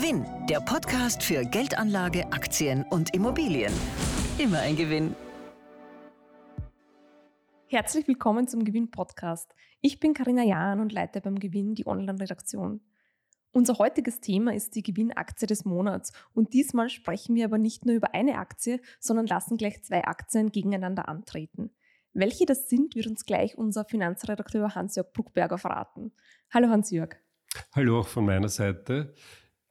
Gewinn, der Podcast für Geldanlage, Aktien und Immobilien. Immer ein Gewinn. Herzlich willkommen zum Gewinn-Podcast. Ich bin Karina Jahn und leite beim Gewinn die Online-Redaktion. Unser heutiges Thema ist die Gewinnaktie des Monats und diesmal sprechen wir aber nicht nur über eine Aktie, sondern lassen gleich zwei Aktien gegeneinander antreten. Welche das sind, wird uns gleich unser Finanzredakteur Hans-Jörg Bruckberger verraten. Hallo Hans-Jörg. Hallo auch von meiner Seite.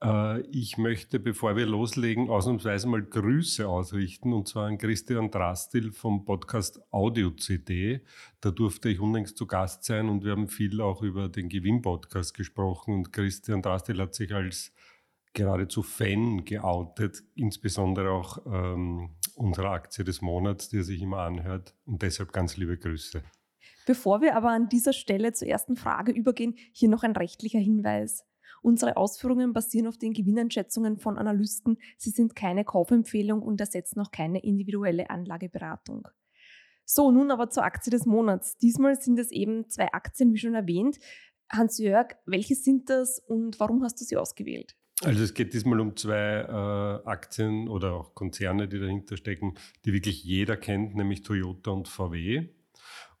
Äh, ich möchte, bevor wir loslegen, ausnahmsweise mal Grüße ausrichten, und zwar an Christian Drastil vom Podcast Audio CD. Da durfte ich unlängst zu Gast sein und wir haben viel auch über den Gewinn-Podcast gesprochen und Christian Drastil hat sich als geradezu Fan geoutet, insbesondere auch ähm, unserer Aktie des Monats, die er sich immer anhört und deshalb ganz liebe Grüße. Bevor wir aber an dieser Stelle zur ersten Frage übergehen, hier noch ein rechtlicher Hinweis. Unsere Ausführungen basieren auf den Gewinneinschätzungen von Analysten. Sie sind keine Kaufempfehlung und ersetzen auch keine individuelle Anlageberatung. So, nun aber zur Aktie des Monats. Diesmal sind es eben zwei Aktien, wie schon erwähnt. Hans-Jörg, welche sind das und warum hast du sie ausgewählt? Also es geht diesmal um zwei äh, Aktien oder auch Konzerne, die dahinter stecken, die wirklich jeder kennt, nämlich Toyota und VW.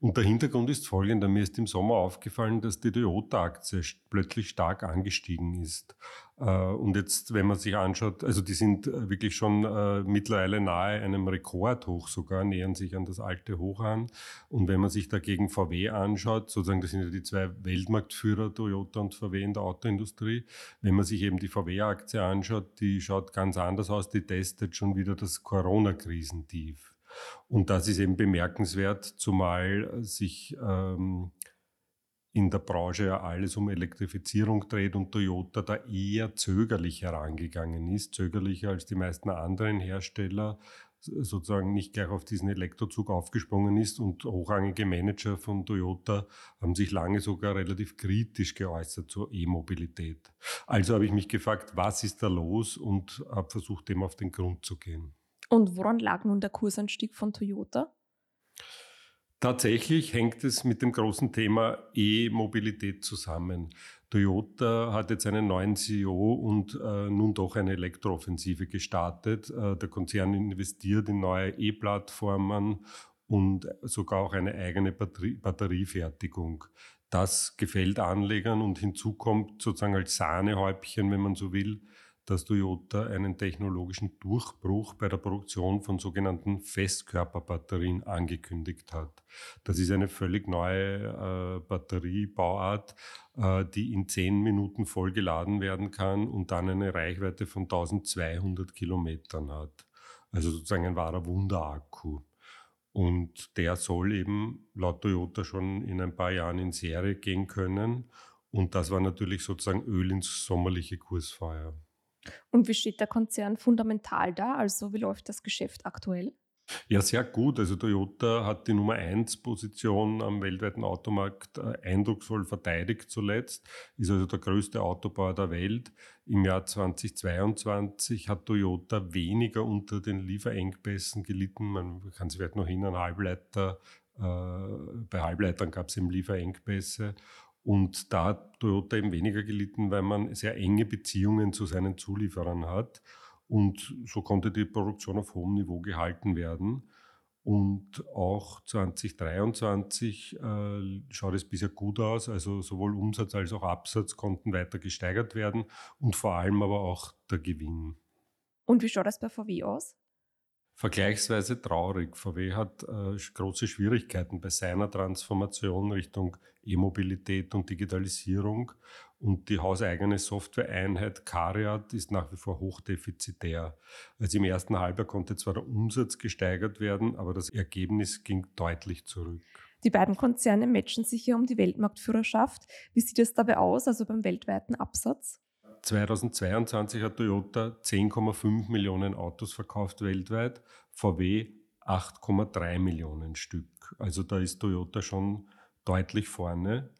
Und der Hintergrund ist folgender. Mir ist im Sommer aufgefallen, dass die Toyota-Aktie plötzlich stark angestiegen ist. Äh, und jetzt, wenn man sich anschaut, also die sind äh, wirklich schon äh, mittlerweile nahe einem Rekordhoch sogar, nähern sich an das alte Hoch an. Und wenn man sich dagegen VW anschaut, sozusagen, das sind ja die zwei Weltmarktführer, Toyota und VW in der Autoindustrie. Wenn man sich eben die VW-Aktie anschaut, die schaut ganz anders aus, die testet schon wieder das Corona-Krisentief. Und das ist eben bemerkenswert, zumal sich ähm, in der Branche ja alles um Elektrifizierung dreht und Toyota da eher zögerlich herangegangen ist, zögerlicher als die meisten anderen Hersteller, sozusagen nicht gleich auf diesen Elektrozug aufgesprungen ist und hochrangige Manager von Toyota haben sich lange sogar relativ kritisch geäußert zur E-Mobilität. Also habe ich mich gefragt, was ist da los und habe versucht, dem auf den Grund zu gehen. Und woran lag nun der Kursanstieg von Toyota? Tatsächlich hängt es mit dem großen Thema E-Mobilität zusammen. Toyota hat jetzt einen neuen CEO und äh, nun doch eine Elektrooffensive gestartet. Äh, der Konzern investiert in neue E-Plattformen und sogar auch eine eigene Batterie Batteriefertigung. Das gefällt Anlegern und hinzu kommt sozusagen als Sahnehäubchen, wenn man so will, dass Toyota einen technologischen Durchbruch bei der Produktion von sogenannten Festkörperbatterien angekündigt hat. Das ist eine völlig neue äh, Batteriebauart, äh, die in zehn Minuten voll geladen werden kann und dann eine Reichweite von 1200 Kilometern hat. Also sozusagen ein wahrer Wunderakku. Und der soll eben laut Toyota schon in ein paar Jahren in Serie gehen können. Und das war natürlich sozusagen Öl ins sommerliche Kursfeuer. Und wie steht der Konzern fundamental da? Also wie läuft das Geschäft aktuell? Ja, sehr gut. Also Toyota hat die Nummer 1 Position am weltweiten Automarkt äh, eindrucksvoll verteidigt zuletzt, ist also der größte Autobauer der Welt. Im Jahr 2022 hat Toyota weniger unter den Lieferengpässen gelitten. Man kann sich vielleicht noch erinnern, Halbleiter, äh, bei Halbleitern gab es eben Lieferengpässe und da hat Toyota eben weniger gelitten, weil man sehr enge Beziehungen zu seinen Zulieferern hat. Und so konnte die Produktion auf hohem Niveau gehalten werden. Und auch 2023 äh, schaut es bisher gut aus. Also sowohl Umsatz als auch Absatz konnten weiter gesteigert werden und vor allem aber auch der Gewinn. Und wie schaut es bei VW aus? Vergleichsweise traurig. VW hat äh, große Schwierigkeiten bei seiner Transformation Richtung E-Mobilität und Digitalisierung. Und die hauseigene Softwareeinheit Cariat ist nach wie vor hochdefizitär. Also im ersten Halbjahr konnte zwar der Umsatz gesteigert werden, aber das Ergebnis ging deutlich zurück. Die beiden Konzerne matchen sich ja um die Weltmarktführerschaft. Wie sieht es dabei aus, also beim weltweiten Absatz? 2022 hat Toyota 10,5 Millionen Autos verkauft weltweit, VW 8,3 Millionen Stück. Also da ist Toyota schon deutlich vorne.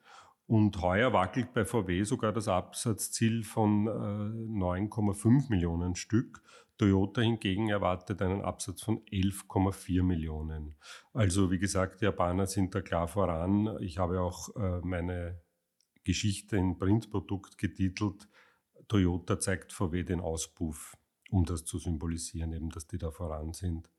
Und heuer wackelt bei VW sogar das Absatzziel von 9,5 äh, Millionen Stück. Toyota hingegen erwartet einen Absatz von 11,4 Millionen. Also wie gesagt, die Japaner sind da klar voran. Ich habe auch äh, meine Geschichte in Printprodukt getitelt Toyota zeigt VW den Auspuff, um das zu symbolisieren, eben, dass die da voran sind.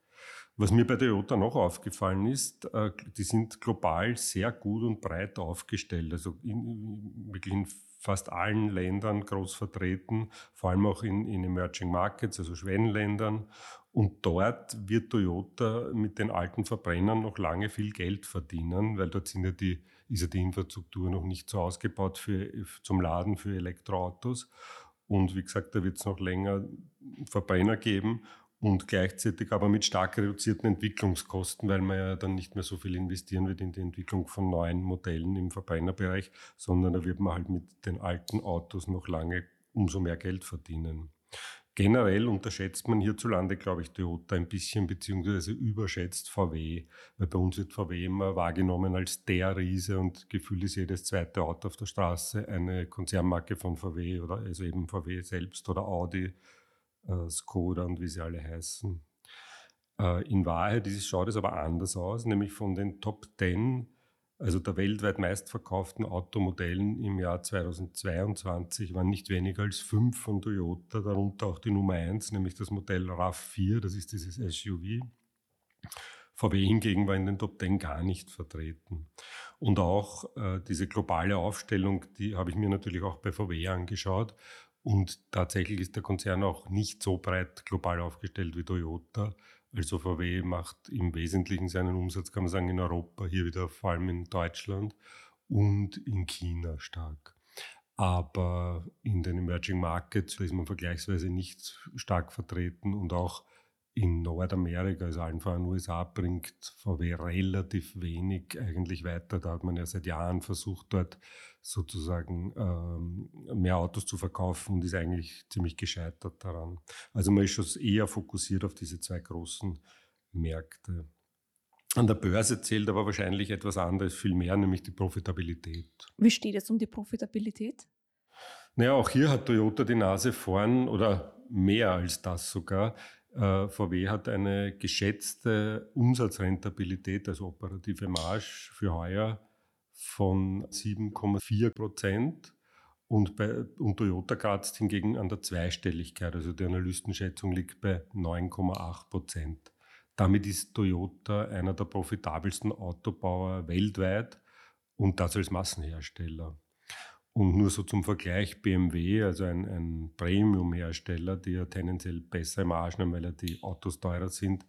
Was mir bei Toyota noch aufgefallen ist, äh, die sind global sehr gut und breit aufgestellt, also in, wirklich in fast allen Ländern groß vertreten, vor allem auch in, in Emerging Markets, also Schwellenländern. Und dort wird Toyota mit den alten Verbrennern noch lange viel Geld verdienen, weil dort sind ja die, ist ja die Infrastruktur noch nicht so ausgebaut für, zum Laden für Elektroautos. Und wie gesagt, da wird es noch länger Verbrenner geben und gleichzeitig aber mit stark reduzierten Entwicklungskosten, weil man ja dann nicht mehr so viel investieren wird in die Entwicklung von neuen Modellen im Verbrennerbereich, sondern da wird man halt mit den alten Autos noch lange umso mehr Geld verdienen. Generell unterschätzt man hierzulande, glaube ich, Toyota ein bisschen, beziehungsweise überschätzt VW, weil bei uns wird VW immer wahrgenommen als der Riese und gefühlt ist jedes zweite Auto auf der Straße eine Konzernmarke von VW oder also eben VW selbst oder Audi äh, Skoda und wie sie alle heißen. Äh, in Wahrheit ist, schaut es aber anders aus, nämlich von den Top 10, also der weltweit meistverkauften Automodellen im Jahr 2022, waren nicht weniger als fünf von Toyota, darunter auch die Nummer 1, nämlich das Modell RAV4, das ist dieses SUV. VW hingegen war in den Top 10 gar nicht vertreten. Und auch äh, diese globale Aufstellung, die habe ich mir natürlich auch bei VW angeschaut. Und tatsächlich ist der Konzern auch nicht so breit global aufgestellt wie Toyota. Also VW macht im Wesentlichen seinen Umsatz, kann man sagen, in Europa, hier wieder vor allem in Deutschland und in China stark. Aber in den Emerging Markets ist man vergleichsweise nicht stark vertreten und auch in Nordamerika, also allen voran USA, bringt VW relativ wenig eigentlich weiter. Da hat man ja seit Jahren versucht, dort sozusagen ähm, mehr Autos zu verkaufen und ist eigentlich ziemlich gescheitert daran. Also man ist schon eher fokussiert auf diese zwei großen Märkte. An der Börse zählt aber wahrscheinlich etwas anderes viel mehr, nämlich die Profitabilität. Wie steht es um die Profitabilität? Naja, auch hier hat Toyota die Nase vorn oder mehr als das sogar. Äh, VW hat eine geschätzte Umsatzrentabilität, also operative Marge für heuer von 7,4 Prozent. Und, und Toyota kratzt hingegen an der Zweistelligkeit. Also die Analystenschätzung liegt bei 9,8 Prozent. Damit ist Toyota einer der profitabelsten Autobauer weltweit und das als Massenhersteller. Und nur so zum Vergleich, BMW, also ein, ein Premium-Hersteller, die ja tendenziell bessere Margen haben, weil ja die Autos teurer sind,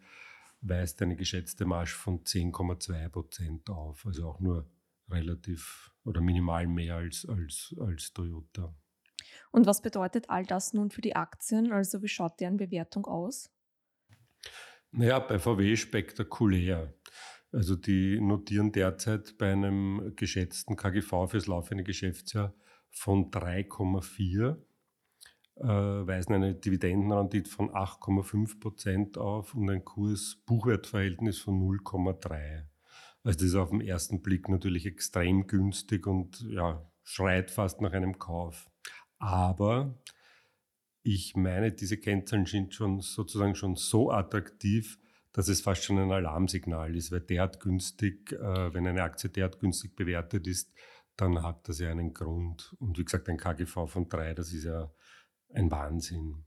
weist eine geschätzte Marge von 10,2 Prozent auf. Also auch nur relativ oder minimal mehr als, als, als Toyota. Und was bedeutet all das nun für die Aktien? Also wie schaut deren Bewertung aus? Naja, bei VW spektakulär. Also die notieren derzeit bei einem geschätzten KGV fürs laufende Geschäftsjahr von 3,4, äh, weisen eine Dividendenrendite von 8,5 Prozent auf und ein Kurs-Buchwertverhältnis von 0,3. Also das ist auf den ersten Blick natürlich extrem günstig und ja, schreit fast nach einem Kauf. Aber ich meine, diese Kennzahlen sind schon sozusagen schon so attraktiv, dass es fast schon ein Alarmsignal ist, weil derart günstig, äh, wenn eine Aktie derart günstig bewertet ist, dann hat das ja einen Grund. Und wie gesagt, ein KGV von drei, das ist ja ein Wahnsinn.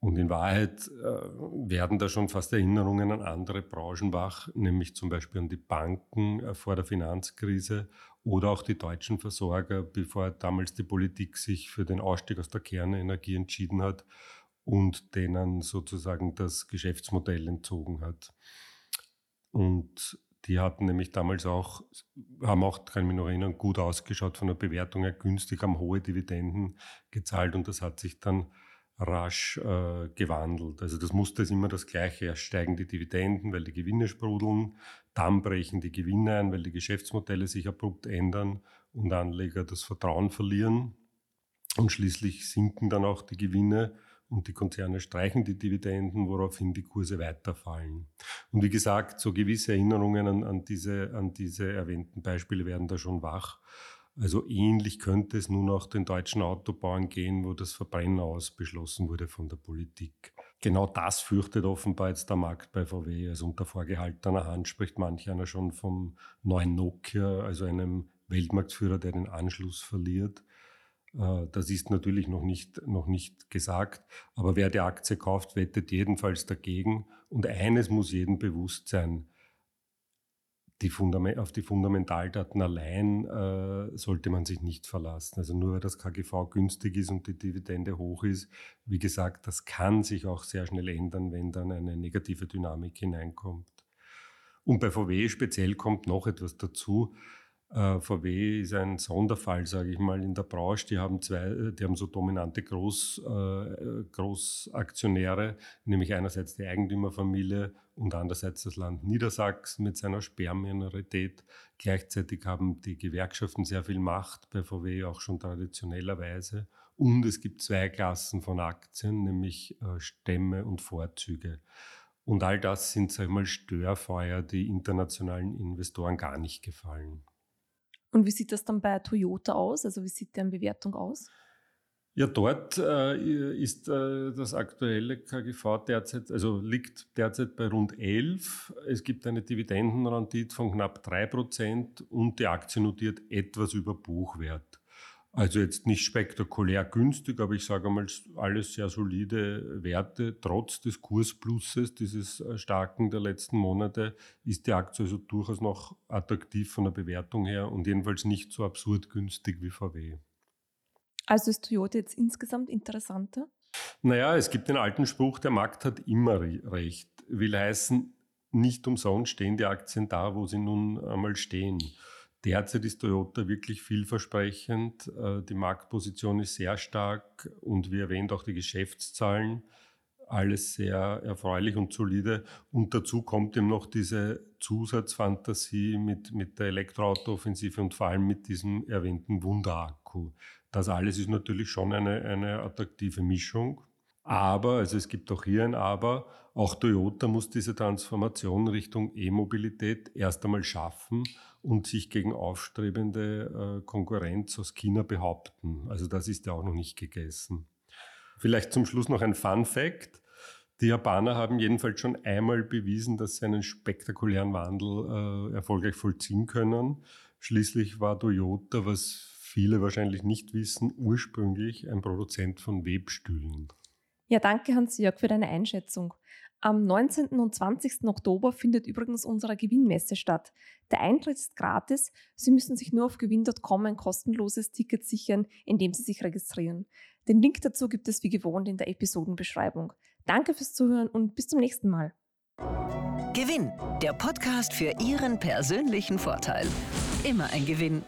Und in Wahrheit äh, werden da schon fast Erinnerungen an andere Branchen wach, nämlich zum Beispiel an die Banken äh, vor der Finanzkrise oder auch die deutschen Versorger, bevor damals die Politik sich für den Ausstieg aus der Kernenergie entschieden hat und denen sozusagen das Geschäftsmodell entzogen hat. Und die hatten nämlich damals auch, haben auch, kann ich mich noch erinnern, gut ausgeschaut von der Bewertung her, günstig, haben hohe Dividenden gezahlt und das hat sich dann rasch äh, gewandelt. Also das Muster ist immer das gleiche. Erst steigen die Dividenden, weil die Gewinne sprudeln, dann brechen die Gewinne ein, weil die Geschäftsmodelle sich abrupt ändern und Anleger das Vertrauen verlieren. Und schließlich sinken dann auch die Gewinne und die Konzerne streichen die Dividenden, woraufhin die Kurse weiterfallen. Und wie gesagt, so gewisse Erinnerungen an, an, diese, an diese erwähnten Beispiele werden da schon wach. Also ähnlich könnte es nun auch den deutschen Autobauern gehen, wo das Verbrenner aus beschlossen wurde von der Politik. Genau das fürchtet offenbar jetzt der Markt bei VW. Also unter vorgehaltener Hand spricht manch einer schon vom neuen Nokia, also einem Weltmarktführer, der den Anschluss verliert. Äh, das ist natürlich noch nicht, noch nicht gesagt, aber wer die Aktie kauft, wettet jedenfalls dagegen. Und eines muss jedem bewusst sein, die auf die Fundamentaldaten allein äh, sollte man sich nicht verlassen. Also nur weil das KGV günstig ist und die Dividende hoch ist, wie gesagt, das kann sich auch sehr schnell ändern, wenn dann eine negative Dynamik hineinkommt. Und bei VW speziell kommt noch etwas dazu. Äh, VW ist ein Sonderfall, sage ich mal, in der Branche. Die haben zwei, die haben so dominante Groß, äh, Großaktionäre, nämlich einerseits die Eigentümerfamilie und andererseits das Land Niedersachsen mit seiner Sperrminorität. Gleichzeitig haben die Gewerkschaften sehr viel Macht bei VW, auch schon traditionellerweise. Und es gibt zwei Klassen von Aktien, nämlich äh, Stämme und Vorzüge. Und all das sind, sag ich mal, Störfeuer, die internationalen Investoren gar nicht gefallen. Und wie sieht das dann bei Toyota aus? Also wie sieht deren Bewertung aus? Ja, dort äh, ist äh, das aktuelle KGV derzeit, also liegt derzeit bei rund 11. Es gibt eine Dividendenrendite von knapp 3% und die Aktie notiert etwas über Buchwert. Also jetzt nicht spektakulär günstig, aber ich sage einmal, alles sehr solide Werte. Trotz des Kursplusses, dieses äh, starken der letzten Monate, ist die Aktie also durchaus noch attraktiv von der Bewertung her und jedenfalls nicht so absurd günstig wie VW. Also ist Toyota jetzt insgesamt interessanter? Naja, es gibt den alten Spruch, der Markt hat immer recht. Will heißen, nicht umsonst stehen die Aktien da, wo sie nun einmal stehen. Derzeit ist Toyota wirklich vielversprechend. Äh, die Marktposition ist sehr stark und wie erwähnt auch die Geschäftszahlen. Alles sehr erfreulich und solide. Und dazu kommt eben noch diese Zusatzfantasie mit, mit der Elektroauto-Offensive und vor allem mit diesem erwähnten Wunderakku. Das alles ist natürlich schon eine, eine attraktive Mischung. Aber, also es gibt auch hier ein Aber, auch Toyota muss diese Transformation Richtung E-Mobilität erst einmal schaffen und sich gegen aufstrebende äh, Konkurrenz aus China behaupten. Also das ist ja auch noch nicht gegessen. Vielleicht zum Schluss noch ein Fun Fact. Die Japaner haben jedenfalls schon einmal bewiesen, dass sie einen spektakulären Wandel äh, erfolgreich vollziehen können. Schließlich war Toyota, was viele wahrscheinlich nicht wissen, ursprünglich ein Produzent von Webstühlen. Ja, danke Hans-Jörg für deine Einschätzung. Am 19. und 20. Oktober findet übrigens unsere Gewinnmesse statt. Der Eintritt ist gratis. Sie müssen sich nur auf gewinn.com ein kostenloses Ticket sichern, indem Sie sich registrieren. Den Link dazu gibt es wie gewohnt in der Episodenbeschreibung. Danke fürs Zuhören und bis zum nächsten Mal. Gewinn, der Podcast für Ihren persönlichen Vorteil. Immer ein Gewinn.